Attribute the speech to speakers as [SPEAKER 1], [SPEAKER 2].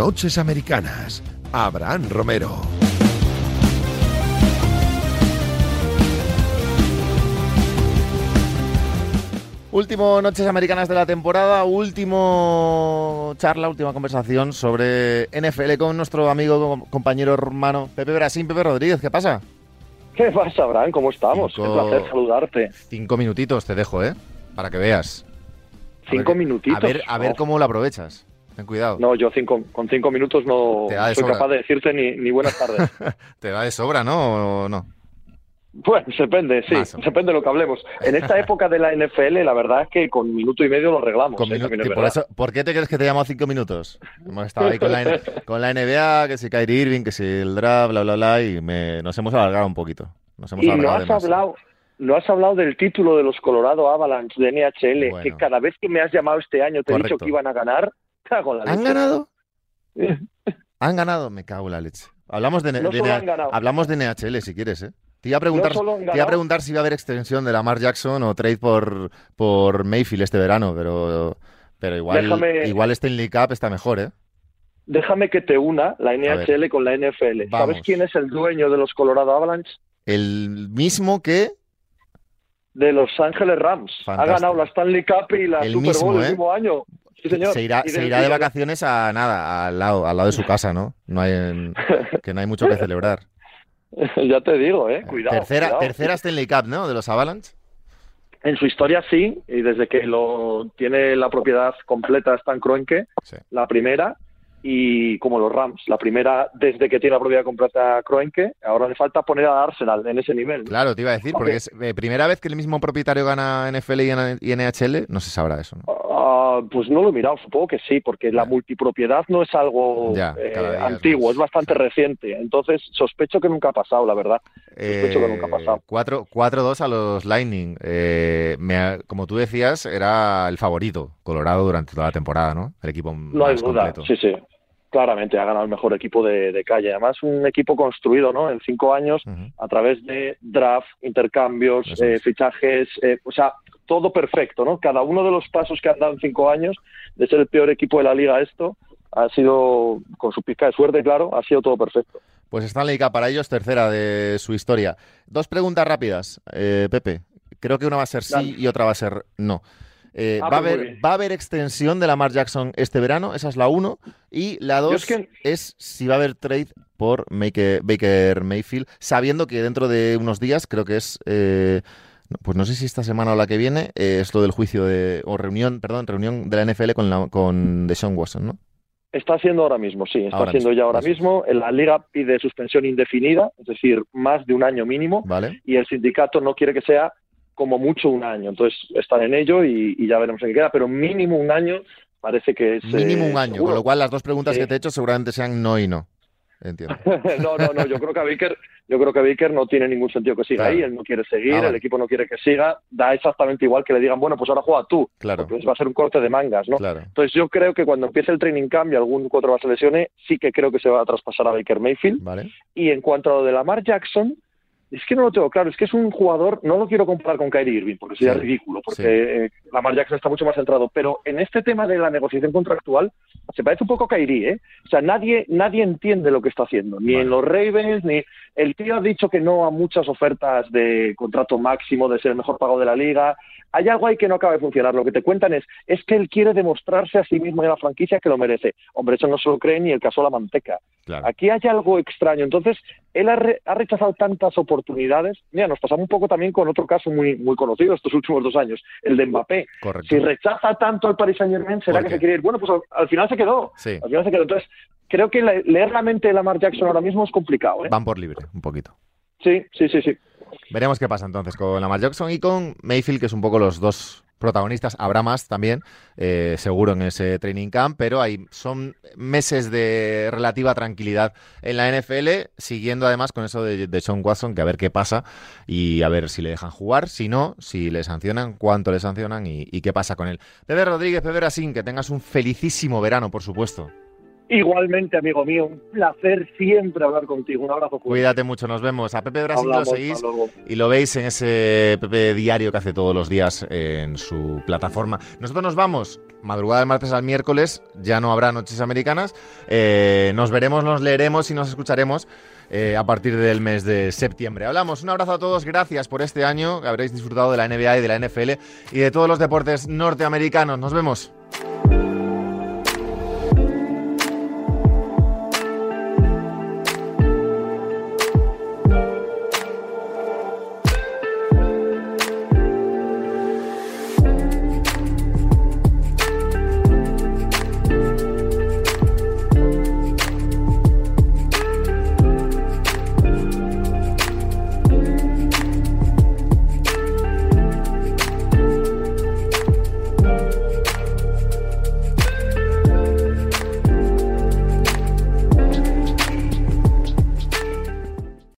[SPEAKER 1] Noches Americanas. Abraham Romero.
[SPEAKER 2] Último Noches Americanas de la temporada, último charla, última conversación sobre NFL con nuestro amigo, compañero hermano Pepe Brasín. Pepe Rodríguez, ¿qué pasa?
[SPEAKER 3] ¿Qué pasa, Abraham? ¿Cómo estamos? Qué placer saludarte.
[SPEAKER 2] Cinco minutitos te dejo, ¿eh? Para que veas.
[SPEAKER 3] Cinco minutitos.
[SPEAKER 2] A ver, a ver cómo lo aprovechas. Ten cuidado.
[SPEAKER 3] No, yo cinco, con cinco minutos no soy capaz de decirte ni, ni buenas tardes.
[SPEAKER 2] te da de sobra, ¿no? ¿O no?
[SPEAKER 3] Bueno, depende, sí, depende de lo que hablemos. En esta época de la NFL, la verdad es que con minuto y medio lo arreglamos.
[SPEAKER 2] ¿eh? por, eso, ¿Por qué te crees que te llamo cinco minutos? Hemos estado ahí con la, con la NBA, que si Kyrie Irving, que si el draft, bla, bla, bla, y me, nos hemos alargado un poquito. Nos hemos
[SPEAKER 3] y no has hablado, no has hablado del título de los Colorado Avalanche de NHL, que cada vez que me has llamado este año te he dicho que iban a ganar.
[SPEAKER 2] ¿Han ganado? ¿Han ganado? Me cago en la leche. Hablamos de, hablamos de NHL si quieres, ¿eh? Te iba, a preguntar, te a preguntar si va a haber extensión de Lamar Jackson o trade por, por Mayfield este verano, pero, pero igual, igual Stanley Cup está mejor, ¿eh?
[SPEAKER 3] Déjame que te una la NHL con la NFL. ¿Sabes quién es el dueño de los Colorado Avalanche?
[SPEAKER 2] El mismo que...
[SPEAKER 3] De Los Ángeles Rams. Ha ganado la Stanley Cup y la Super Bowl el ¿eh? mismo año.
[SPEAKER 2] Se irá, de, se irá de vacaciones a nada, al lado, al lado de su casa, ¿no? no hay, que no hay mucho que celebrar.
[SPEAKER 3] ya te digo, eh, cuidado.
[SPEAKER 2] Tercera, tercera Stanley Cup, ¿no? De los Avalanche.
[SPEAKER 3] En su historia sí, y desde que lo tiene la propiedad completa Stan Kroenke, la primera, y como los Rams, la primera desde que tiene la propiedad completa Kroenke, ahora le falta poner a Arsenal en ese nivel.
[SPEAKER 2] Claro, te iba a decir, porque es eh, primera vez que el mismo propietario gana NFL y NHL, no se sabrá eso, ¿no?
[SPEAKER 3] Pues no lo he mirado, supongo que sí, porque la multipropiedad no es algo eh, antiguo, es, bastante reciente. Entonces, sospecho que nunca ha pasado, la verdad. Sospecho que nunca ha pasado.
[SPEAKER 2] 4-2 eh, a los Lightning. Eh, como tú decías, era el favorito Colorado durante toda la temporada, ¿no? El equipo
[SPEAKER 3] no hay duda, sí, sí. Claramente ha ganado el mejor equipo de, calle. Además, un equipo construido ¿no? en cinco años a través de draft, intercambios, fichajes. o sea, todo perfecto, ¿no? Cada uno de los pasos que han dado en cinco años, de ser el peor equipo de la liga esto, ha sido, con su pica de suerte, claro, ha sido todo perfecto.
[SPEAKER 2] Pues Stanley Cup para ellos, tercera de su historia. Dos preguntas rápidas, eh, Pepe. Creo que una va a ser sí y otra va a ser no. Eh, ah, ¿va, a pues haber, ¿Va a haber extensión de Lamar Jackson este verano? Esa es la uno. Y la dos es, si va a haber trade por Baker Mayfield, sabiendo que dentro de unos días, creo que es eh, pues no sé si esta semana o la que viene eh, es lo del juicio de, o reunión, perdón, reunión de la NFL con, la, con Deshaun Watson, ¿no?
[SPEAKER 3] Está haciendo ahora mismo, sí, está haciendo ya ahora mismo. La liga pide suspensión indefinida, es decir, más de un año mínimo,
[SPEAKER 2] vale.
[SPEAKER 3] y el sindicato no quiere que sea como mucho un año. Entonces están en ello y, ya veremos en qué queda, pero mínimo un año parece que es.
[SPEAKER 2] Mínimo un eh, año, con lo cual las dos preguntas que te he hecho seguramente sean no y no. Entiendo.
[SPEAKER 3] no, no, no. Yo creo que a Baker, yo creo que Baker no tiene ningún sentido que siga ahí. Él no quiere seguir, ah, el equipo no quiere que siga. Da exactamente igual que le digan, bueno, pues ahora juega tú.
[SPEAKER 2] Claro.
[SPEAKER 3] Porque va a ser un corte de mangas, ¿no? Entonces yo creo que cuando empiece el training camp y algún cuatro se lesione, sí que creo que se va a traspasar a Baker Mayfield.
[SPEAKER 2] Vale.
[SPEAKER 3] Y en cuanto a lo de Lamar Jackson, es que no lo tengo claro, es que es un jugador, no lo quiero comparar con Kyrie Irving, porque sería ridículo, porque eh, Lamar Jackson está mucho más centrado, pero en este tema de la negociación contractual se parece un poco a Kyrie, ¿eh? O sea, nadie, nadie entiende lo que está haciendo, ni en los Ravens, ni... El tío ha dicho que no a muchas ofertas de contrato máximo, de ser el mejor pago de la liga, hay algo ahí que no acaba de funcionar. Lo que te cuentan es, es que él quiere demostrarse a sí mismo y a la franquicia que lo merece. Hombre, eso no se lo cree ni el caso de la manteca. Aquí hay algo extraño. Entonces, él ha, rechazado tantas oportunidades. Mira, nos pasamos un poco también con otro caso muy, muy conocido estos últimos dos años, el de Mbappé. Si rechaza tanto al Paris Saint Germain, ¿será que se quiere ir? Bueno, pues al, final se quedó. Al final se quedó. Entonces, creo que leer la mente de Lamar Jackson ahora mismo es complicado. ¿eh?
[SPEAKER 2] Van por libre, un poquito.
[SPEAKER 3] Sí, sí, sí, sí.
[SPEAKER 2] Veremos qué pasa entonces con Lamar Jackson y con Mayfield, que es un poco los dos protagonistas. Habrá más también, eh, seguro, en ese training camp, pero hay, son meses de relativa tranquilidad en la NFL, siguiendo además con eso de, de Sean Watson, que a ver qué pasa y a ver si le dejan jugar, si no, si le sancionan, cuánto le sancionan y, qué pasa con él. Pepe Rodríguez, Pepe Rasín, que tengas un felicísimo verano, por supuesto.
[SPEAKER 3] Igualmente, amigo mío, un placer siempre hablar contigo. Un abrazo.
[SPEAKER 2] Cuídate mucho, nos vemos. A Pepe Brasil lo seguís y lo veis en ese Pepe diario que hace todos los días en su plataforma. Nosotros nos vamos, madrugada del martes al miércoles, ya no habrá noches americanas. Eh, nos veremos, nos leeremos y nos escucharemos. Eh, a partir del mes de septiembre. Hablamos, un abrazo a todos, gracias por este año, que habréis disfrutado de la NBA y de la NFL y de todos los deportes norteamericanos. Nos vemos.